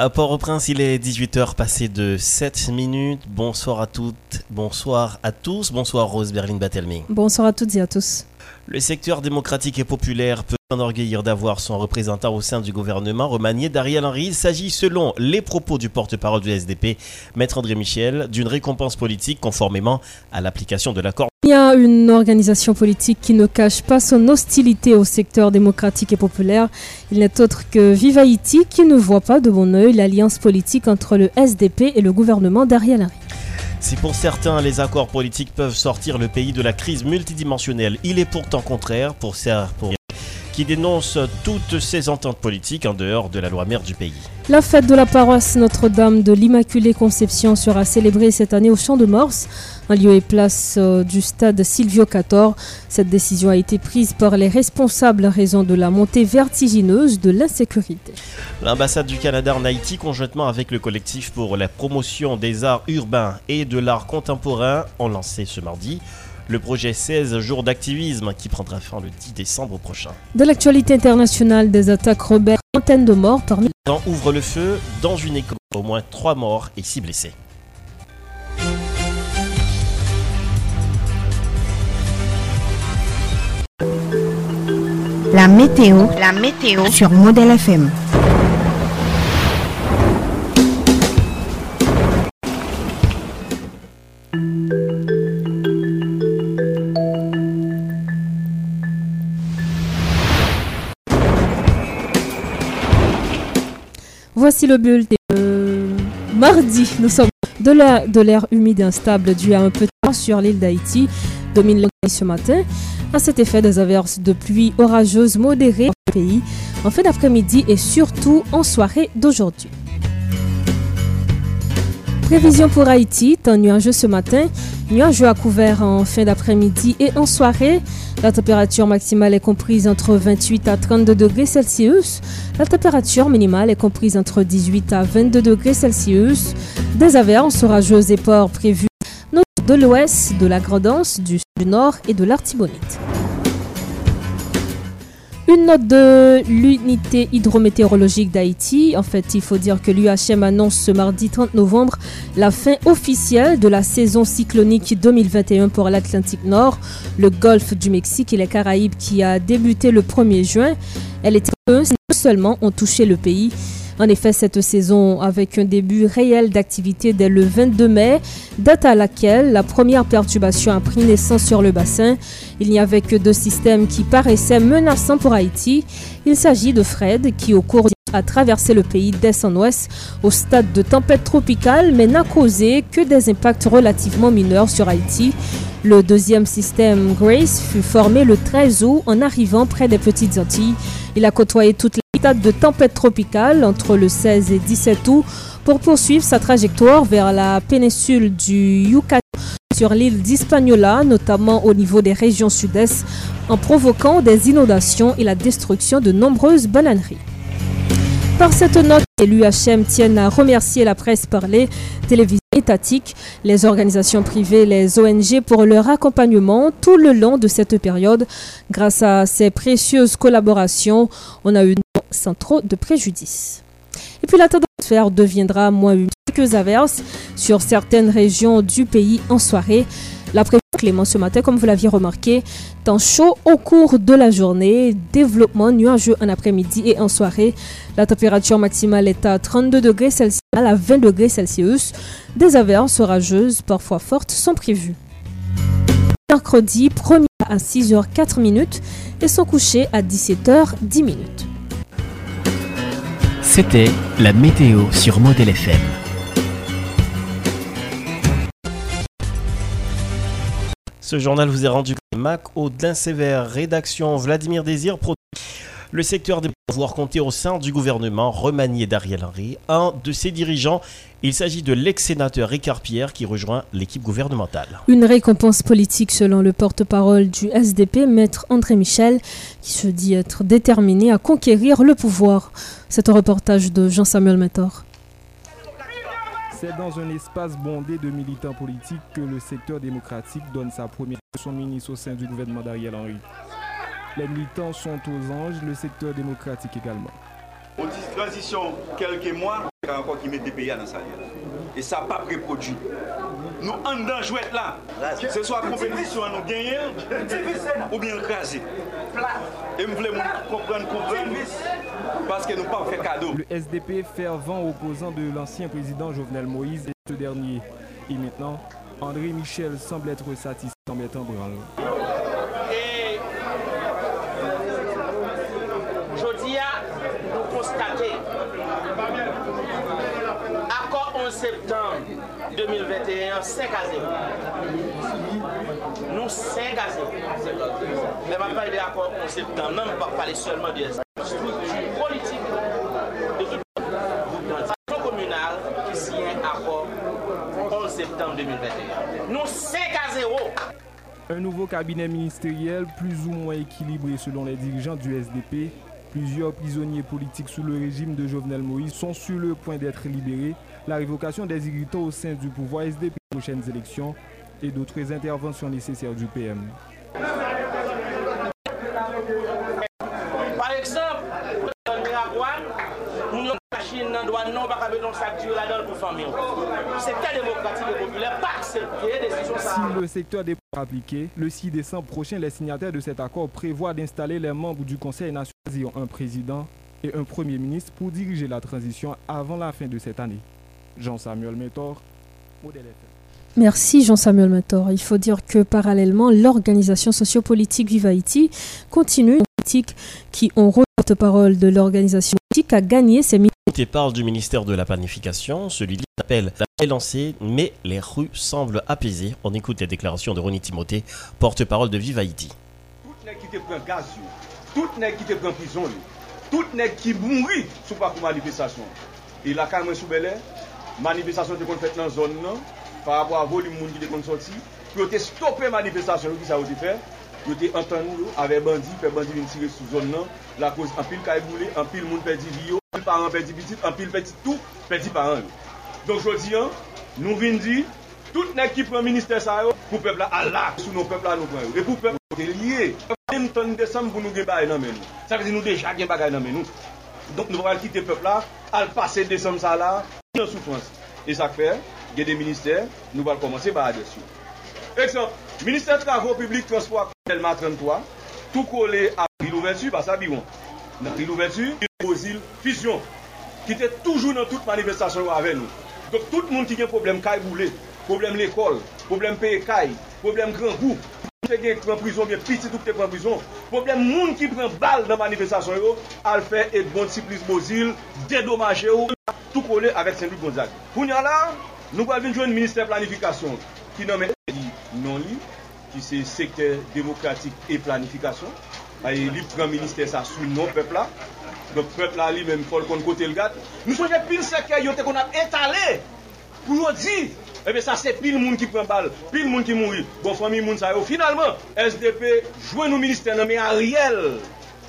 À Port-au-Prince, il est 18h passé de 7 minutes. Bonsoir à toutes, bonsoir à tous. Bonsoir Rose Berlin Batelming. Bonsoir à toutes et à tous. Le secteur démocratique et populaire peut s'enorgueillir d'avoir son représentant au sein du gouvernement remanié d'Ariel Henry. Il s'agit, selon les propos du porte-parole du SDP, Maître André Michel, d'une récompense politique conformément à l'application de l'accord. Il y a une organisation politique qui ne cache pas son hostilité au secteur démocratique et populaire. Il n'est autre que Vive Haïti qui ne voit pas de bon oeil l'alliance politique entre le SDP et le gouvernement d'Ariel Henry. Si pour certains les accords politiques peuvent sortir le pays de la crise multidimensionnelle, il est pourtant contraire pour certains qui dénoncent toutes ces ententes politiques en dehors de la loi mère du pays. La fête de la paroisse Notre-Dame de l'Immaculée Conception sera célébrée cette année au Champ de Morse, en lieu et place euh, du stade Silvio Cator. Cette décision a été prise par les responsables à raison de la montée vertigineuse de l'insécurité. L'ambassade du Canada en Haïti, conjointement avec le collectif pour la promotion des arts urbains et de l'art contemporain, ont lancé ce mardi le projet 16 jours d'activisme qui prendra fin le 10 décembre prochain. De l'actualité internationale des attaques rebelles, centaines de morts parmi Dans ouvre le feu dans une école, au moins 3 morts et 6 blessés. La météo, la météo sur Modèle FM. Voici le bulletin. Euh, mardi, nous sommes de l'air de l'air humide et instable dû à un peu de temps sur l'île d'Haïti domine le ce matin. À cet effet, des averses de pluie orageuses modérées dans le pays en fin d'après-midi et surtout en soirée d'aujourd'hui. Prévision pour Haïti, temps nuageux ce matin, nuageux à couvert en fin d'après-midi et en soirée. La température maximale est comprise entre 28 à 32 degrés Celsius. La température minimale est comprise entre 18 à 22 degrés Celsius. Des averses orageuses et ports prévus de l'ouest, de la Grandance, du, du nord et de l'Artibonite. Une note de l'unité hydrométéorologique d'Haïti. En fait, il faut dire que l'UHM annonce ce mardi 30 novembre la fin officielle de la saison cyclonique 2021 pour l'Atlantique Nord, le golfe du Mexique et les Caraïbes qui a débuté le 1er juin. Elle était non seulement ont touché le pays, en effet, cette saison avec un début réel d'activité dès le 22 mai, date à laquelle la première perturbation a pris naissance sur le bassin. Il n'y avait que deux systèmes qui paraissaient menaçants pour Haïti. Il s'agit de Fred qui au cours a traversé le pays d'est en ouest au stade de tempête tropicale mais n'a causé que des impacts relativement mineurs sur Haïti. Le deuxième système Grace fut formé le 13 août en arrivant près des Petites Antilles. Il a côtoyé toutes les stades de tempête tropicale entre le 16 et 17 août pour poursuivre sa trajectoire vers la péninsule du Yucatan sur l'île d'Hispaniola, notamment au niveau des régions sud-est, en provoquant des inondations et la destruction de nombreuses bananeries. Par cette note, l'UHM tiennent à remercier la presse parlée, télévision étatique, les organisations privées, les ONG pour leur accompagnement tout le long de cette période. Grâce à ces précieuses collaborations, on a eu sans trop de préjudice. Et puis la tendance deviendra moins humide quelques averses sur certaines régions du pays en soirée. La prévision Clément ce matin, comme vous l'aviez remarqué, temps chaud au cours de la journée, développement nuageux en après-midi et en soirée. La température maximale est à 32 degrés Celsius à 20 degrés Celsius. Des averses orageuses, parfois fortes, sont prévues. Mercredi 1er à 6h04 minutes et son coucher à 17h10 minutes. C'était la météo sur Modèle FM. Ce journal vous est rendu Mac Audin Sévère, rédaction Vladimir Désir. Le secteur des pouvoirs compter au sein du gouvernement remanié d'Ariel Henry, un de ses dirigeants. Il s'agit de l'ex-sénateur Ricard Pierre qui rejoint l'équipe gouvernementale. Une récompense politique selon le porte-parole du SDP, maître André Michel, qui se dit être déterminé à conquérir le pouvoir. C'est un reportage de Jean-Samuel Métor. C'est dans un espace bondé de militants politiques que le secteur démocratique donne sa première son ministre au sein du gouvernement d'Ariel Henry. Les militants sont aux anges, le secteur démocratique également. On dit transition quelques mois, encore qui met des pays dans sa Et ça n'a pas reproduit. Nous, en jouette là, ce soit compétition à nous gagner ou bien écraser. Et je voulais comprendre, comprendre, parce que nous pas fait cadeau. Le SDP fervent opposant de l'ancien président Jovenel Moïse et ce dernier. Et maintenant, André Michel semble être satisfait en mettant branle. Et je dis à nous constater, accord 11 septembre 2021, 5 à 0. Nous 5 à 0. Mais je ne pas de l'accord 11 septembre, non, pas parler seulement de la structure politique de toute la communale qui signe accord 11 septembre 2021. Nous 5 à 0. Un nouveau cabinet ministériel plus ou moins équilibré selon les dirigeants du SDP. Plusieurs prisonniers politiques sous le régime de Jovenel Moïse sont sur le point d'être libérés. La révocation des irritants au sein du pouvoir SDP aux prochaines élections et d'autres interventions nécessaires du PM. Par exemple, nous la Chine dans non pas mettre sac là-dedans pour famille. C'est très démocratique et populaire, pas accepter des décisions Si le secteur des appliqué, le 6 décembre prochain, les signataires de cet accord prévoient d'installer les membres du Conseil national, un président et un premier ministre pour diriger la transition avant la fin de cette année. Jean-Samuel Métor, Modèle FM. Merci Jean-Samuel Mentor. Il faut dire que parallèlement, l'organisation sociopolitique Viva Haïti continue politique qui ont rôle porte-parole de l'organisation politique à gagner ses Tu parle du ministère de la Planification. Celui-ci appelle est lancé, mais les rues semblent apaisées. On écoute les déclarations de Ronnie Timothée, porte-parole de Viva Haïti. Tout qui te prend gaz, tout qui te prend prison, tout qui mourit sous pas pour manifestation. Et la quand sous belé, manifestasyon te kon fèt nan zon nan, par apwa volim moun ki te kon soti, pou yo te stopè manifestasyon yo ki sa yo te fè, yo te antan yo avè bandi, fè bandi vin tire sou zon nan, la koz anpil ka e boulè, anpil moun pè di riyo, anpil paran pè di bitit, anpil pè di tout, pè di paran yo. Donk jodi an, nou vin di, tout nek ki pran minister sa yo, pou pepla ala, sou nou pepla nou pran yo, e pou pepla yo te liye, mwen ton desam pou nou gen bagay nan men nou, sa ki nou deja gen bagay nan men nou, donk nou pral kite pepla, al pase desam sa la, nan soufrans. E sak fè, gen de minister, nou bal komanse ba adesyon. Eksemp, minister travou publik transport telman 33, tou kole a Rilouvertu, ba sa biwon. Nan Rilouvertu, Rilouvertu, Fisyon, ki te toujou nan tout manifestasyon wavè nou. Dok tout moun ki gen problem kay boule, problem l'ekol, problem peye kay, problem gran goup, te gen pren prison, gen piti tout te pren prison. Problem moun ki pren bal nan manifestasyon yo, al fe et bon siplis bozil, dedomaje yo, tout kole avèk Saint-Louis Gonzague. Kounyan la, nou pa vin jwen minister planifikasyon, ki nan men li non li, ki se sekter demokratik e planifikasyon, aye li pren minister sa sou non pepla, dok pepla li men fol kon kote l gat. Nou soje pil sekter yo te kon ap etale, pou yo di, Eh Ebe sa se pil moun ki pren bal, pil moun ki mouri. Bon fami moun sa yo. Finalman, SDP jwen nou minister nan me a riel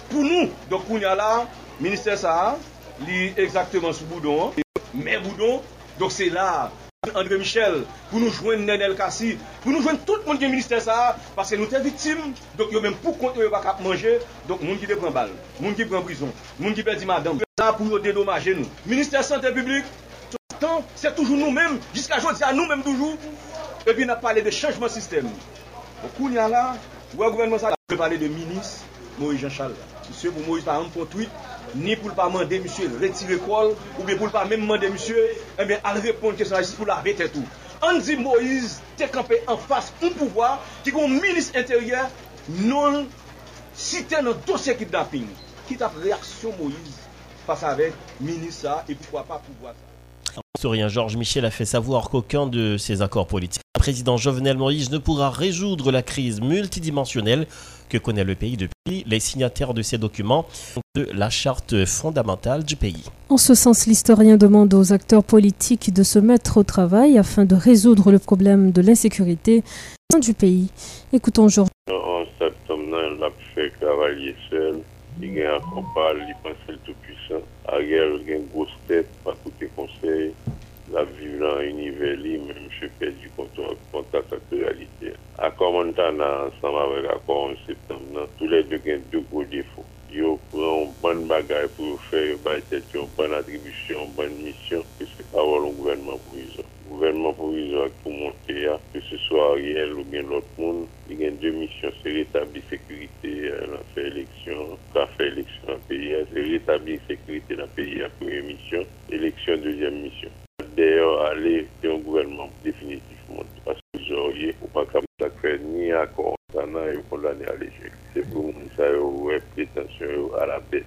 pou nou. Dok pou nya la, minister sa li exactement sou boudon. Men boudon, dok se la. André Michel, pou nou jwen Nenel Kassi, pou nou jwen tout moun ki minister sa, paske nou te vitim, dok yo men pou konti yo bak ap manje, dok moun ki de pren bal, moun ki pren prison, moun ki perdi madame. Sa pou yo dedomaje nou. Minister Santé Publique, temps, c'est toujours nous-mêmes, jusqu'à aujourd'hui, à nous-mêmes toujours. Et puis, on a parlé de changement de système. Au y a là, ou le gouvernement, ça a parlé de ministre Moïse Jean-Charles. Monsieur, pour Moïse, par exemple, pour tweet, ni pour ne pas demander, monsieur, retirer l'école, ou bien pour ne pas même demander, monsieur, eh bien, à répondre que c'est pour la et tout. On dit Moïse, t'es campé en face un pouvoir qui est un ministre intérieur non cité dans le dossier kidnapping. Qui tape réaction Moïse face avec ministre et pourquoi pas pouvoir ça. L'historien Georges Michel a fait savoir qu'aucun de ces accords politiques, le président Jovenel Moïse ne pourra résoudre la crise multidimensionnelle que connaît le pays depuis les signataires de ces documents de la charte fondamentale du pays. En ce sens, l'historien demande aux acteurs politiques de se mettre au travail afin de résoudre le problème de l'insécurité du pays. Écoutons Georges. En septembre, il a fait travailler seul. Il a un compas, il pense Ariel gen gos tèt, pa koute konsey, la vive nan univeli, men msè pè di kontat ak realite. Akor montan nan, ansanm avèk akor 11 septem nan, tou lè dè gen dè gros defo. Yo pran ban bagay pou yo fè, yo bay tèt, yo ban atribisyon, ban misyon, ki se pa wò lon gouvernement pou yon. gouvernement provisoire pour monter, que ce soit Ariel ou bien l'autre monde, il y a deux missions, c'est rétablir sécurité euh, dans fait élection, qu'a fait élection dans le pays, c'est rétablir sécurité dans le pays, la première mission, élection, deuxième mission. D'ailleurs, aller dans un gouvernement définitivement, parce que vous auriez, ou pas capable de faire ni accord, ça n'a condamné à l'échec. C'est pour ça que prétention à la baisse,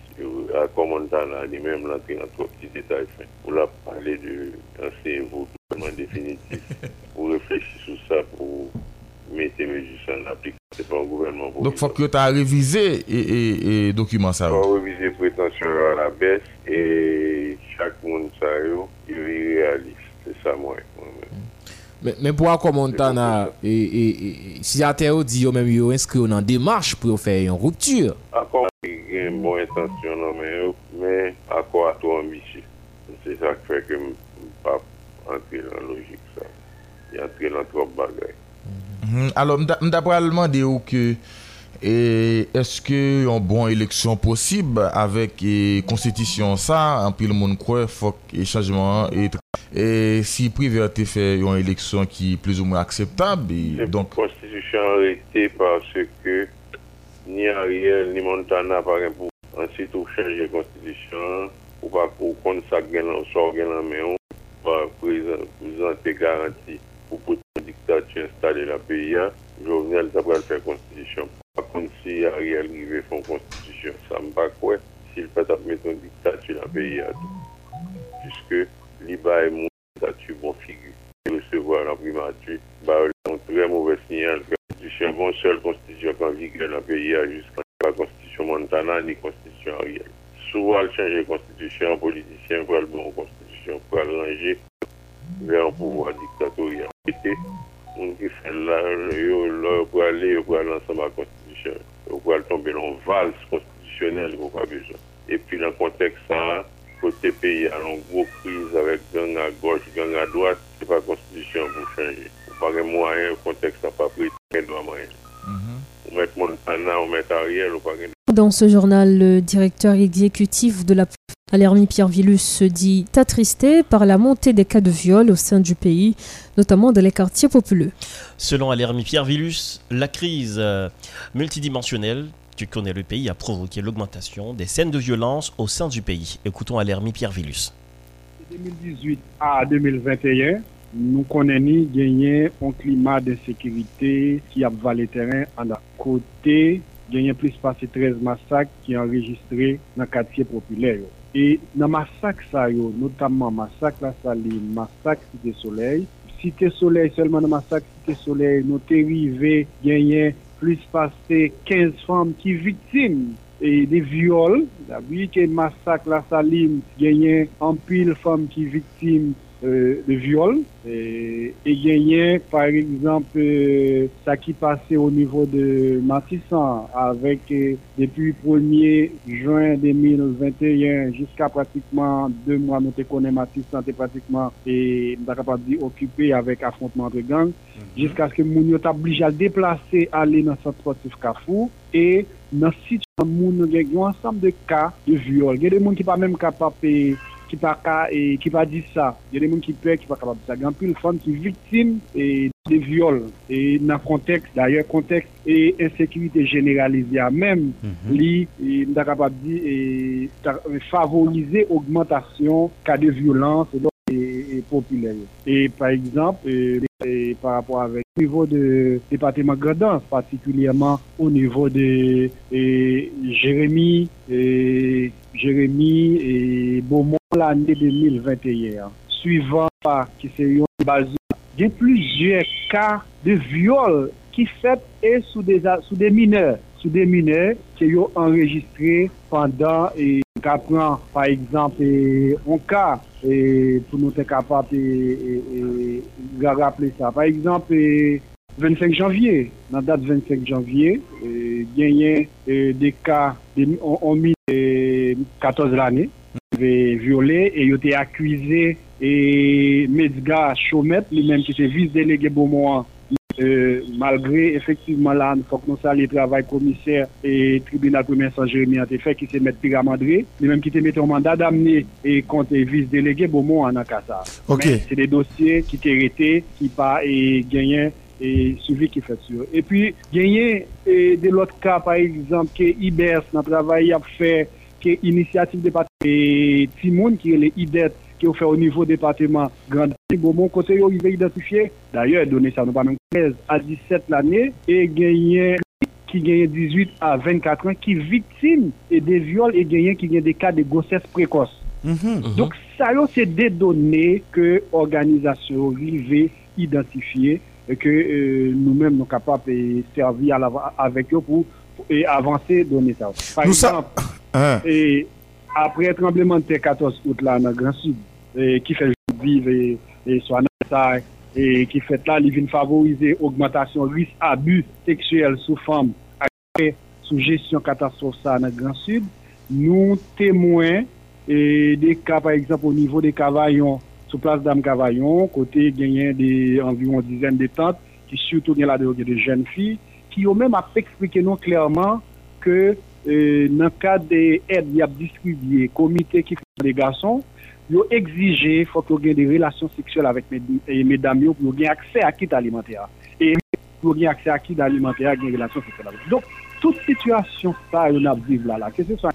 à comment ça ni même l'entrée dans trois petits détails. On a parlé de l'ancien vote. en définitive pour réfléchir sur ça, pour mettre les mesures en application. C'est pas un gouvernement. Donc, il faut que tu as révisé et, et, et document ça. Il faut réviser prétention à la baisse et chaque monde, ça, il est réaliste. C'est ça, moi. Men, men pou akomon tan a, e, e, e, si ate yo di yo menm yo inskri yo nan demarche pou yo fè yon ruptur. Akon gen bon intansyon nan men yo, men akon ato ambisye. Se sa k fè ke m antre nan logik sa. Y antre nan trop bagay. Mm-hmm. Alors, mda pralman de ou ke e, eske yon bon eleksyon posib avek konstitisyon e, sa, anpil moun kwe fok e chanjman e si priverte fe yon eleksyon ki plus ou mwen akseptab. Konstitisyon rete parce ke ni Ariel ni Montana paren pou ansi tou chanj de konstitisyon ou pa pou kon sa gen lan, sor gen lan men ou garantie pour pour une dictature installer la pays Jovenel ça va faire constitution pas comme si Ariel arrivait faire constitution ça me pas quoi s'il peut mettre une dictature dans le pays puisque l'IBA est mon statut bon figure. Recevoir la primature, bah, un très mauvais signal. Constitution, bon seule constitution en vigueur dans le pays jusqu'à la constitution Montana ni constitution Ariel. Souvent, changer la constitution, politicien pour le bon pour ranger vers un pouvoir dictatorial. On qui fait là, pour aller pour aller ensemble à la constitution, pour aller tomber dans une valse constitutionnelle, il pas besoin. Et puis, dans le contexte, ça, côté pays a une grosse crise avec gang à gauche, gang à droite, c'est pas la constitution pour changer. Pas de moyen, le contexte n'a pas pris, il doit moyen. Dans ce journal, le directeur exécutif de la Alermi Pierre Villus se dit attristé par la montée des cas de viol au sein du pays, notamment dans les quartiers populeux. Selon Alermi Pierre Villus, la crise euh, multidimensionnelle tu connais le pays a provoqué l'augmentation des scènes de violence au sein du pays. Écoutons Alermi Pierre Villus. De 2018 à 2021, Nou konen ni genyen an klima de sekirite ki ap va le teren an la kote. Genyen plis pase 13 masak ki enregistre nan katye popüler yo. E nan masak sa yo, notamman masak la sali, masak site soley, site soley, selman nan masak site soley, nou te rive genyen plis pase 15 fam ki viktim e de viol, da bi ke masak la salim genyen an pil fam ki viktim Euh, de viol. Euh, e genyen par exemple sa ki pase au nivou de Matissan avek depi 1er juen 2021 jiska pratikman 2 mwa nou te konen Matissan te pratikman e mta kapab di okupe avek afrontman de gang mm -hmm. jiska se moun yo tablij al deplase ale nan sa sportif kafou e nan sit moun gen yon ansam de ka de viol. Gen de moun ki pa menm kapab pe ki pa ka, e, ki pa di sa. Yon de moun ki pe, ki pa kapab sa. Gampil fom ki viktim e de viol. E nan konteks, d'ayor konteks, e ensekirite generalize a men, mm -hmm. li, e, mda kapab di, e, favorize augmentation ka de violans. E et populaire. Et par exemple, et par rapport avec au niveau du département Gredance, particulièrement au niveau de et Jérémy, et Jérémy et Beaumont l'année 2021. Suivant qui c'est basé, il y a plusieurs cas de viol qui fait et sous des, sous des mineurs. Sous des mineurs qui ont enregistré pendant et ka pran, par exemple, on ka, pou nou te kapap ga rappele sa. Par exemple, 25 janvye, nan dat 25 janvye, genyen de ka, on mi 14 lane, viole, e yo te akwize, e Medga Chomet, li menm ki se viz delege Beaumont, Euh, malgré effectivement là, nous faut que nous saluons le travail commissaire et tribunal premier Saint-Jérémy a fait qui s'est mettre Pyramandré, les mêmes qui te mettre en mandat d'amener et compte vice-délégué Beaumont en Akassa. Okay. C'est des dossiers qui t'ont été, qui pas et gagné et suivi qui fait sûr. Et puis, gagné et de l'autre cas, par exemple, que IBERS, dans le travail a fait, que initiative de parti, et Timoun qui est les IDET, ki mm-hmm. Mm-hmm. yo fè o nivou departement Grand Gomon, kote yo rive identifiye. D'ailleurs, donè sa nou pa mèm 13 a 17 l'anè, e genyen ki genyen 18 a 24 an, ki viktime e de viole, e genyen ki genyen de ka de gosses prekos. Mm -hmm, mm -hmm. Donc, sa yo se de donè ke organizasyon rive identifiye, ke euh, nou mèm nou kapap e servi avèk yo pou avansè donè sa. Par nou exemple, sa... Ah. e... apre trembleman te 14 out la nan Gran Sud, E ki fè vive e, e swa nan tay, e ki fèt la li vin favorize augmentation ris abu seksuel sou fam akre sou jesyon katastrofe sa nan Gran Sud, nou temwen e de ka par exemple ou nivou de Kavayon, sou plas dam Kavayon, kote genyen de environ dizen de tante, ki soutou gen la de, de jen fi, ki yo men ap eksplike nou klerman ke e, nan ka de ed yap distribye komite ki fè de gason, yo exige fòk yo gen de relasyon seksyol avèk medam yo pou yo gen aksè akit alimentè a. E pou yo gen aksè akit alimentè a gen relasyon seksyol avèk. Donk, tout situasyon sa yon ap vive la la. Kè se sa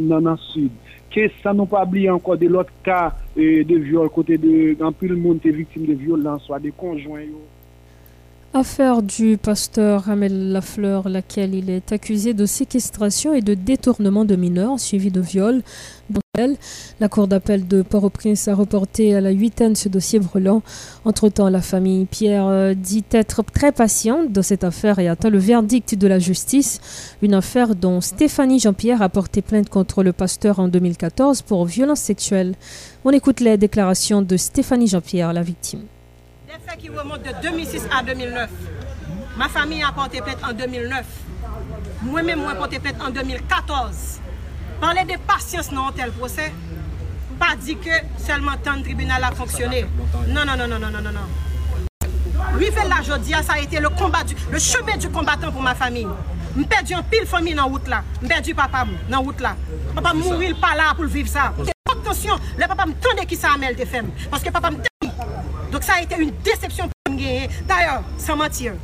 nan an sud. Kè sa nou pa bli anko de lot ka de viol kote de, anpil moun te viktim de viol lan, swa de konjwen yo. Affaire du pasteur Ramel Lafleur, laquelle il est accusé de séquestration et de détournement de mineurs, suivi de viol. La Cour d'appel de Port-au-Prince a reporté à la huitaine ce dossier brûlant. Entre-temps, la famille Pierre euh, dit être très patiente dans cette affaire et attend le verdict de la justice. Une affaire dont Stéphanie Jean-Pierre a porté plainte contre le pasteur en 2014 pour violence sexuelle. On écoute les déclarations de Stéphanie Jean-Pierre, la victime. Des faits qui remontent de 2006 à 2009. Ma famille a porté plainte en 2009. Moi-même, moi, porté plainte en 2014. Parler de patience dans un tel procès, pas dit que seulement tant de tribunal a fonctionné. Non, non, non, non, non, non, non. non. Rive la jodia, ça a été le combat du, le chemin du combattant pour ma famille. Je perdu en pile famille dans la route là. Je perdu papa dans la route là. Papa mourir pas là pour vivre ça. Attention, le papa me tendait qui ça amène des femmes. Parce que papa me Donc ça a été une déception pour me gagner. D'ailleurs, sans mentir,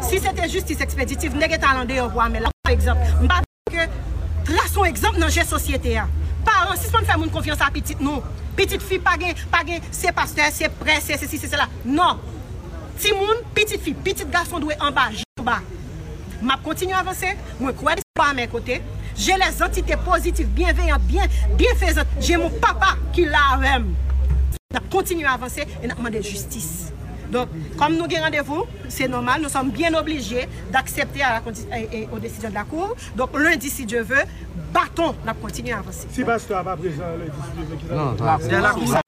si c'était justice expéditive, n'est-ce pas mais là, par exemple, je que traçons exemple dans la société. Parents, si on fait une confiance à petite, non. Petite fille, pas gain, pas gain, c'est pasteur, c'est prêtre, c'est ceci, c'est cela. Non. Si moun, petite fille, petit garçon doit en bas, en bas. Je continue à avancer, je crois pas à mes côtés. J'ai les entités positives, bienveillantes, bien, bienfaisantes. J'ai mon papa qui l'a même. Moi. On continue à avancer et on demande justice. Donc, comme nous avons rendez-vous, c'est normal, nous sommes bien obligés d'accepter à la condi- et- et aux décisions de la Cour. Donc, lundi, si Dieu veut, bâton, on continue à avancer. Si pasteur n'a pas présent, le Non, la, c'est la Cour.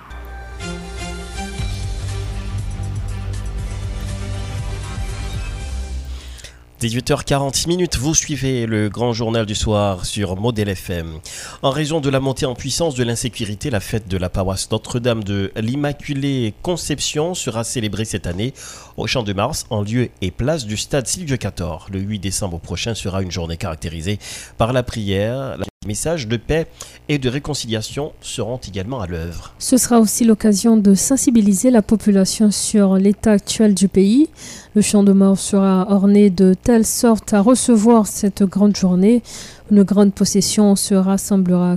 18h40 minutes, vous suivez le grand journal du soir sur Modèle FM. En raison de la montée en puissance de l'insécurité, la fête de la paroisse Notre-Dame de l'Immaculée Conception sera célébrée cette année au Champ de Mars en lieu et place du stade Sylvio Cator. Le 8 décembre prochain sera une journée caractérisée par la prière. Messages de paix et de réconciliation seront également à l'œuvre. Ce sera aussi l'occasion de sensibiliser la population sur l'état actuel du pays. Le champ de mort sera orné de telle sorte à recevoir cette grande journée. Une grande possession se rassemblera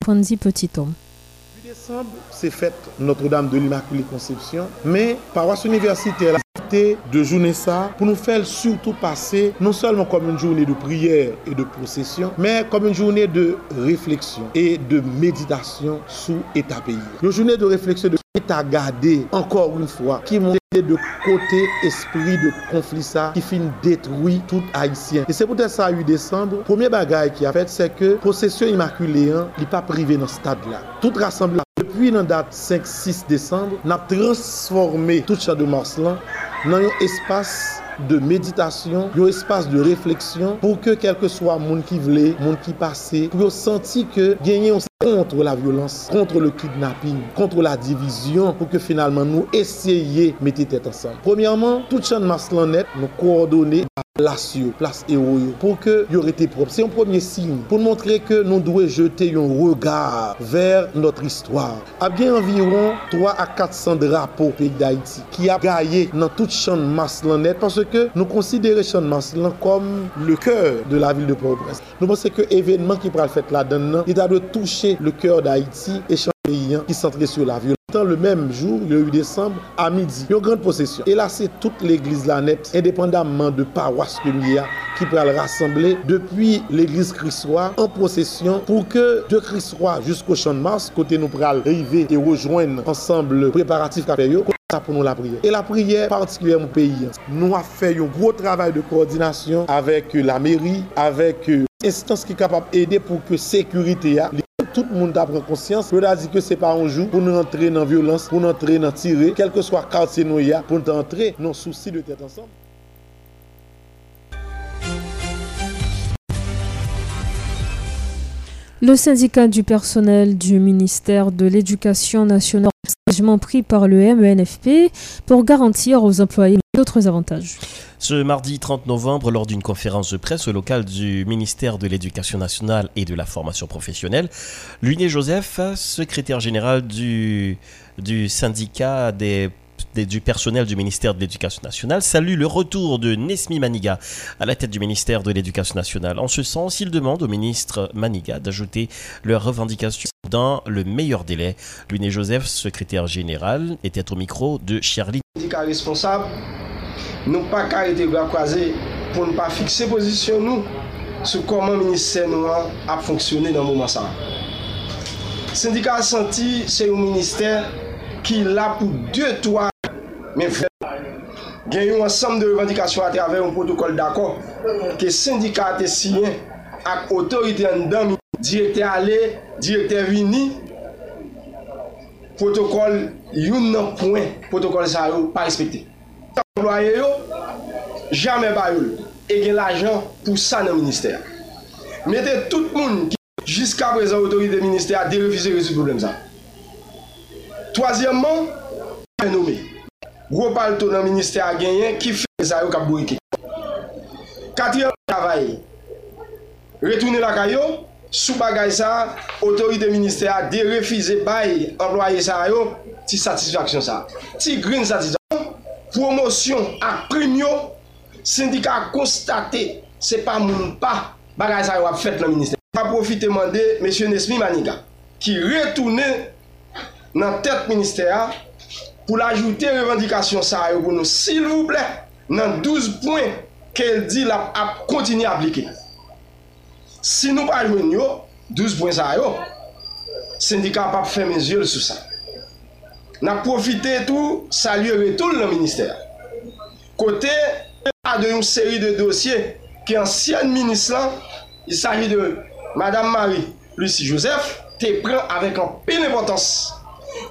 pour petit homme. C'est fête Notre-Dame de l'Immaculée Conception, mais paroisse universitaire de journée ça pour nous faire surtout passer non seulement comme une journée de prière et de procession, mais comme une journée de réflexion et de méditation sous état pays. Une journée de réflexion de état gardé, encore une fois, qui monte de kote espri de konflik sa ki fin detroui tout Haitien. E se pou te sa 8 Desembre, premier bagay ki a fet se ke posesyon imakulean li pa prive nan stad la. Tout rassembla depi nan dat 5-6 Desembre, nap transforme tout Chado Marslan nan yon espas de méditation, un espace de réflexion pour que quel que soit monde qui voulait, monde qui passait, pour sentir que gagner contre la violence, contre le kidnapping, contre la division, pour que finalement nous essayions de mettre tête ensemble. Premièrement, tout champ de masse nous coordonner place place héros yo, pour que y aurait été propre. C'est un premier signe pour montrer que nous devons jeter un regard vers notre histoire. À bien environ 3 à 400 drapeaux pays d'Haïti qui a gagné dans tout champ de parce que nous considérons champ de comme le cœur de la ville de Port-au-Prince. Nous pensons que l'événement qui pourra le faire là-dedans, il a de toucher le cœur d'Haïti et pays qui centré sur la violence. Le même jour, le 8 décembre, à midi, une grande possession. Et là, c'est toute l'église la indépendamment de paroisse que nous qui peut le rassembler depuis l'église Christois en procession pour que de Christois jusqu'au champ de Mars, côté nous pral arriver et rejoindre ensemble le préparatif ça pour nous la prière. Et la prière particulièrement pays. Nous avons fait un gros travail de coordination avec la mairie, avec instance qui est capable d'aider pour que sécurité a tout le monde a pris conscience. Je a dit que c'est pas un jour pour nous entrer dans la violence, pour nous entrer dans tirer, quel que soit le quartier nous y a, pour nous entrer dans le souci de tête ensemble. Le syndicat du personnel du ministère de l'Éducation nationale engagement pris par le MENFP pour garantir aux employés d'autres avantages. Ce mardi 30 novembre, lors d'une conférence de presse au local du ministère de l'Éducation nationale et de la formation professionnelle, Luné Joseph, secrétaire général du, du syndicat des du personnel du ministère de l'Éducation nationale salue le retour de Nesmi Maniga à la tête du ministère de l'Éducation nationale. En ce sens, il demande au ministre Maniga d'ajouter leurs revendications dans le meilleur délai. Luné Joseph, secrétaire général, était au micro de Charlie. responsable, nou pa karite gwa kwaze pou nou pa fikse pozisyon nou sou koman minister nou an ap fonksyonne nan mouman sa. Sindika Santi se yon minister ki la pou 2 toa men vre. Gen yon ansam de revendikasyon a travè yon protokol d'akor ke sindika te siyen ak otorite an dam direkte ale, direkte vini protokol yon nan pouen protokol sa yo pa respekte. employe yo, jamen yo, e gen l'ajan pou sa nan minister. Mete tout moun ki jiska prezant otorite minister a derefize resu problem sa. Toasyemman, fenome. Gwo pal to nan minister a genyen ki fè sa yo kap bo ike. Katriyan travaye. Retourne la kayo, sou bagay sa, otorite minister a derefize bay employe sa yo, ti satisfaksyon sa. Ti green satisfaksyon. promosyon ak primyo, syndika konstate, se pa moun pa bagay sa yo ap fèt nan minister. Pa profite mande, M. Nesmi Maniga, ki retoune nan tèt minister a, pou l'ajoute revendikasyon sa yo pou nou, s'il vous plè, nan 12 poin ke el di la ap kontini aplike. Si nou pa jwen yo, 12 poin sa yo, syndika ap ap fèmè zyol sou sa. nan profite tou salye retoul nan minister. Kote, a de yon seri de dosye ki ansyen minis lan, il sali de Madame Marie Lucie Joseph, te pren avèk an pen importans.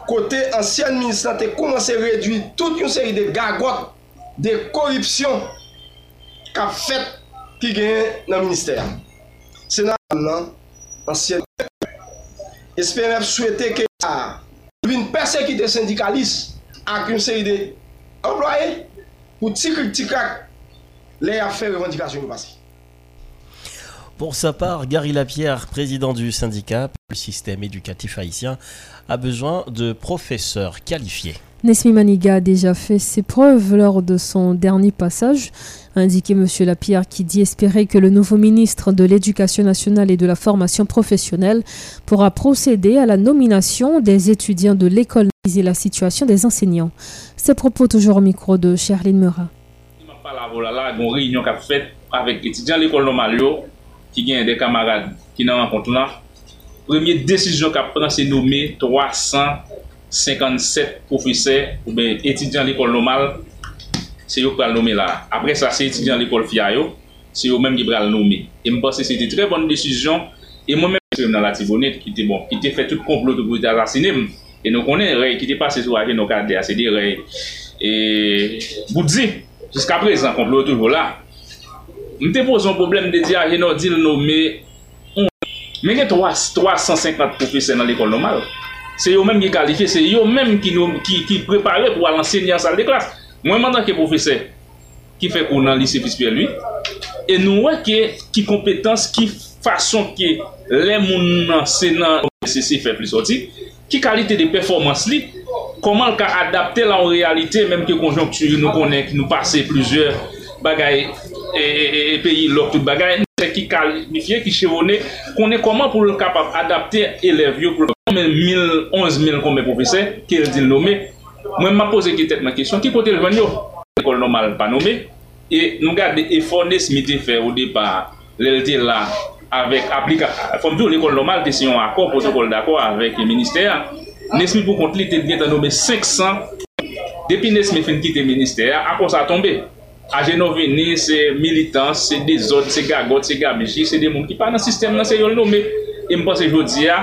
Kote, ansyen minis lan te koumanse redwi tout yon seri de gagot, de koripsyon, ka fèt ki genye nan minister. Se nan nan, non? ansyen minis lan, espè souwete ke a ah, vin persekite syndikalis ak yon seri de employe pou tikrik tikrak le a fe revendikasyon yon pasi. Pour sa part, Gary Lapierre, président du syndicat, le système éducatif haïtien a besoin de professeurs qualifiés. Nesmi Maniga a déjà fait ses preuves lors de son dernier passage, a indiqué M. Lapierre qui dit espérer que le nouveau ministre de l'Éducation nationale et de la formation professionnelle pourra procéder à la nomination des étudiants de l'école et la situation des enseignants. Ces propos toujours au micro de Charline Meura. ki gen de kamarade ki nan renkontou nan, premye desisyon ka pran se nome 357 profeseur ou ben etidyan l'ekol nomal, se yo pral nome la. Apre sa, se etidyan l'ekol fia yo, se yo menm ki pral nome. E mpase se te tre bon desisyon, e mwen menm se yo nan la tibonet ki te bon, ki te fe tout komplot pou te alasinem, e nou konen rey ki te pase sou aje nou kade, se de rey. E boudzi, jiska prezant complot ou pou la, Mte pose yon problem de di a genon di nou me Men gen 350 profese nan l'ekol normal Se yo menm ki kalife Se yo menm ki, ki, ki prepare pou al ensegne an sal de klas Mwen mandan ke profese Ki fe kou nan lise fispye lui E nou wè ke ki kompetans Ki fason ke le moun nan senan Se se fe pli soti Ki kalite de performans li Koman ka adapte la ou realite Menm ke konjonktu nou konen Ki nou pase plusieurs bagay E, e, e, e peyi lòk tout bagay, nou se ki kalifiye, ki chevone, konen koman pou lè kapap adapte elev yo pou lè. Mwen 11.000 konbe profese, ki el di lome, mwen ma pose ki tet ma kesyon, ki kote lwen yo? Ekol normal pa nome, e nou gade e fornes mi te fe ou de pa lèl te la avèk aplikasyon, fòm di ou l'ekol normal te se yon akor, protokol d'akor avèk minister, Nesmi pou kont li te dne ta nome 500, depi Nesmi fin ki te minister, akor sa tombe. Aje nou vene, se militant, se de zot, se gagot, se gabeji, se de moun ki pa nan sistem nan se yon nome. E mwen se jodi ya,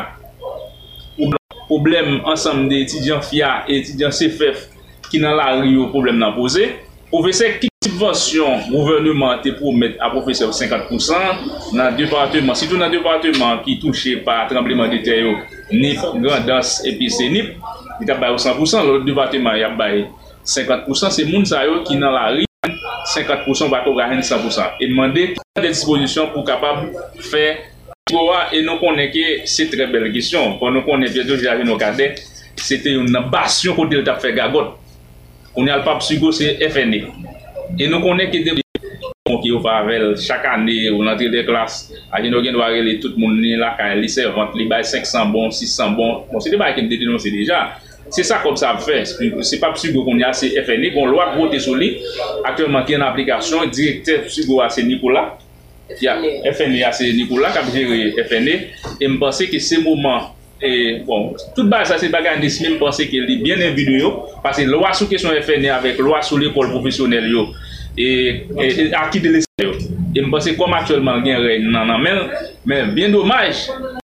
problem ansam de etidyan FIA et etidyan CFF ki nan la riyo problem nan pose. Profeseur, ki subvensyon gouvernement te promet a profeseur 50% nan departement, sitou nan departement ki touche pa trembleman de teryo NIP, Grandans epi CNIP, ki ta baye 100%, lor departement ya baye 50%, se moun sa yo ki nan la riyo. 50% bako gajen 100%. E mande de disposisyon pou kapab fè Gowa e nou konen ke se tre bel gisyon. Kon nou konen Pietro Gilardi nou kade, se te yon basyon kote l tap fe gagot. Konen al pap sugo se FNE. E nou konen ke de kon ki yo favel chak ane ou nantri de klas. Aje nou gen do arele tout moun ni la kan lise vant li bay 500 bon, 600 bon. Bon se de bay kem de denon se deja. Se sa kom sa ap fè, se pa psigo kon ya se FNI, kon lwa kote sou li, aktyèlman ki an aplikasyon, direktè psigo a se Nikola, FNI a se Nikola, kap jere FNI, e mpansè ki se mouman, e bon, tout ba sa se bagan dismi, mpansè ki li bien envidu yo, pase lwa sou kesyon FNI avèk lwa sou li kol profesyonel yo, e akide le se yo. E mpansè kom aktyèlman gen re nan nan men, men bien domaj,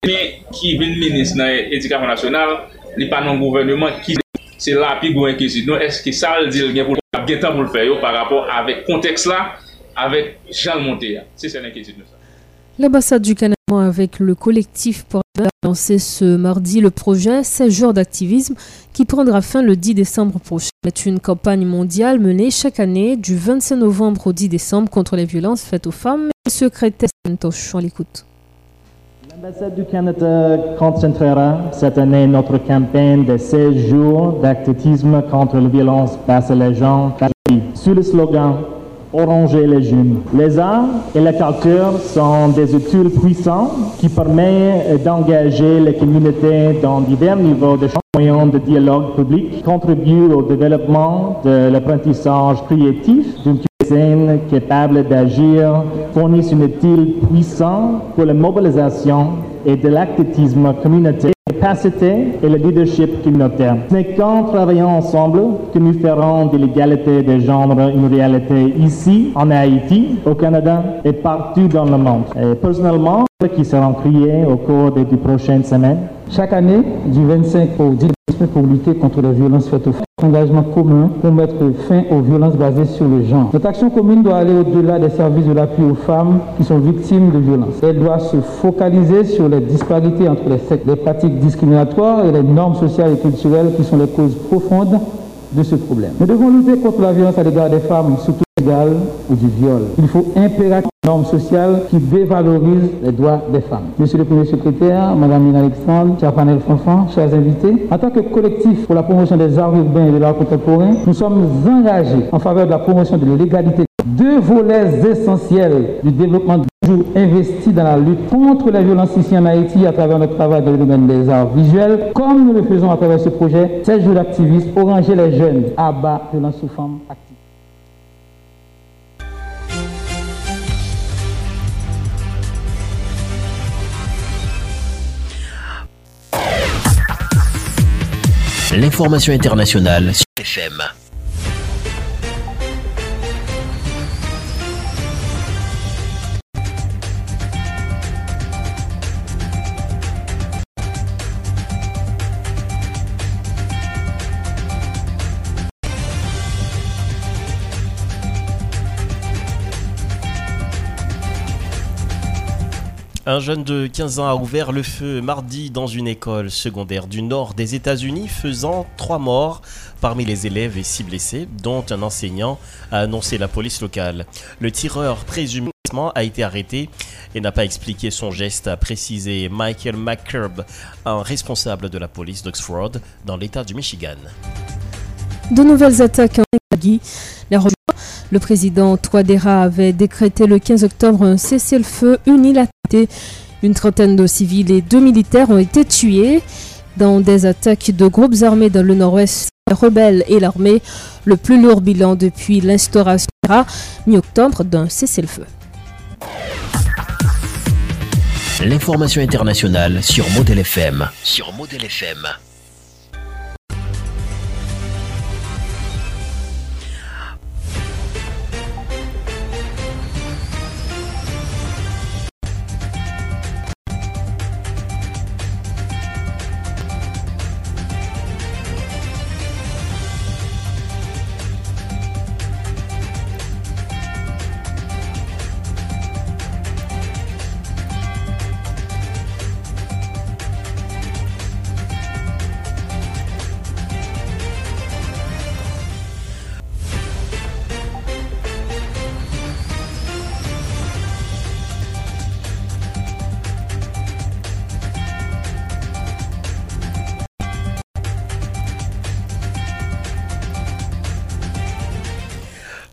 men ki vin minis nan edikasyon nasyonal, n'est pas non gouvernement qui c'est là puis go inquiétude est-ce que ça veut dire pour bien temps pour le faire par rapport contexte là avec Jean Monté c'est ça l'inquiétude L'ambassade du Canada avec le collectif pour lancé ce mardi le projet 16 jours d'activisme qui prendra fin le 10 décembre prochain. C'est une campagne mondiale menée chaque année du 25 novembre au 10 décembre contre les violences faites aux femmes. Le secrétaire on l'écoute. L'ambassade du Canada concentrera cette année notre campagne de 16 jours d'activisme contre les violences basses les gens sous le slogan Oranger les jeunes. Les arts et la culture sont des outils puissants qui permettent d'engager les communautés dans divers niveaux de moyens de dialogue public, contribuent au développement de l'apprentissage créatif d'une cuisine capable d'agir, fournissent un outil puissant pour la mobilisation et de l'activisme communautaire capacité et le leadership communautaire. Ce n'est qu'en travaillant ensemble que nous ferons de l'égalité des genres une réalité ici, en Haïti, au Canada et partout dans le monde. Personnellement, qui seront créés au cours des, prochaines semaines. Chaque année, du 25 au 10 pour lutter contre les violences faites aux femmes. Engagement commun pour mettre fin aux violences basées sur le genre. Notre action commune doit aller au-delà des services de l'appui aux femmes qui sont victimes de violences. Elle doit se focaliser sur les disparités entre les sexes, les pratiques discriminatoires et les normes sociales et culturelles qui sont les causes profondes de ce problème. Nous devons lutter contre la violence à l'égard des femmes, surtout égale ou du viol. Il faut impérativement une norme sociale qui dévalorise les droits des femmes. Monsieur le Premier secrétaire, Madame Nina Alexandre, cher panel Fanfan, chers invités, en tant que collectif pour la promotion des arts urbains et de l'art contemporain, nous sommes engagés en faveur de la promotion de l'égalité. Deux volets essentiels du développement toujours investi dans la lutte contre la violence ici en Haïti à travers notre travail dans le domaine des arts visuels, comme nous le faisons à travers ce projet 16 jours d'activisme, oranger les jeunes, à bas violence sous forme L'information internationale sur FM. Un jeune de 15 ans a ouvert le feu mardi dans une école secondaire du nord des États-Unis, faisant trois morts parmi les élèves et six blessés, dont un enseignant, a annoncé la police locale. Le tireur présumé a été arrêté et n'a pas expliqué son geste, a précisé Michael McCurb, un responsable de la police d'Oxford dans l'État du Michigan. De nouvelles attaques en. Le président Touadéra avait décrété le 15 octobre un cessez-le-feu unilatéral une trentaine de civils et deux militaires ont été tués dans des attaques de groupes armés dans le nord-ouest. Les rebelles et l'armée, le plus lourd bilan depuis l'instauration mi-octobre d'un cessez-le-feu. L'information internationale sur. Sur.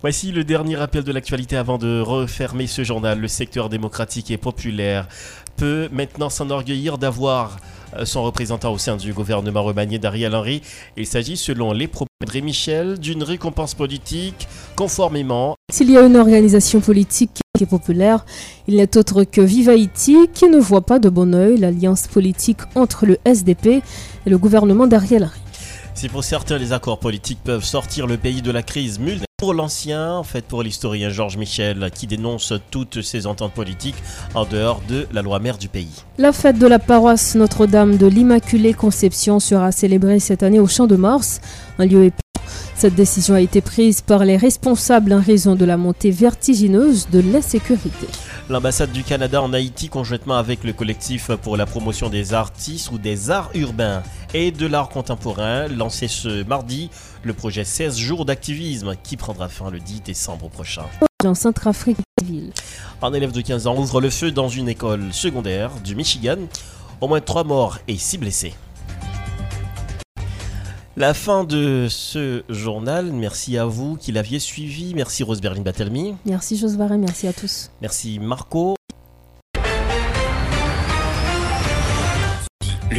Voici le dernier rappel de l'actualité avant de refermer ce journal. Le secteur démocratique et populaire peut maintenant s'enorgueillir d'avoir euh, son représentant au sein du gouvernement remanié d'Ariel Henry. Il s'agit, selon les propos de Michel, d'une récompense politique conformément. S'il y a une organisation politique et populaire, il n'est autre que Viva Haïti qui ne voit pas de bon oeil l'alliance politique entre le SDP et le gouvernement d'Ariel Henry. Si pour certains les accords politiques peuvent sortir le pays de la crise pour l'ancien, en fait pour l'historien Georges Michel qui dénonce toutes ces ententes politiques en dehors de la loi mère du pays. La fête de la paroisse Notre-Dame de l'Immaculée Conception sera célébrée cette année au Champ de Mars, un lieu épais. Cette décision a été prise par les responsables en raison de la montée vertigineuse de l'insécurité. L'ambassade du Canada en Haïti, conjointement avec le collectif pour la promotion des artistes ou des arts urbains et de l'art contemporain, lancé ce mardi le projet 16 jours d'activisme qui prendra fin le 10 décembre prochain. En Centrafrique, Un élève de 15 ans ouvre le feu dans une école secondaire du Michigan. Au moins 3 morts et 6 blessés. La fin de ce journal. Merci à vous qui l'aviez suivi. Merci Rose Berlin Batelmi. Merci Josvaré, merci à tous. Merci Marco.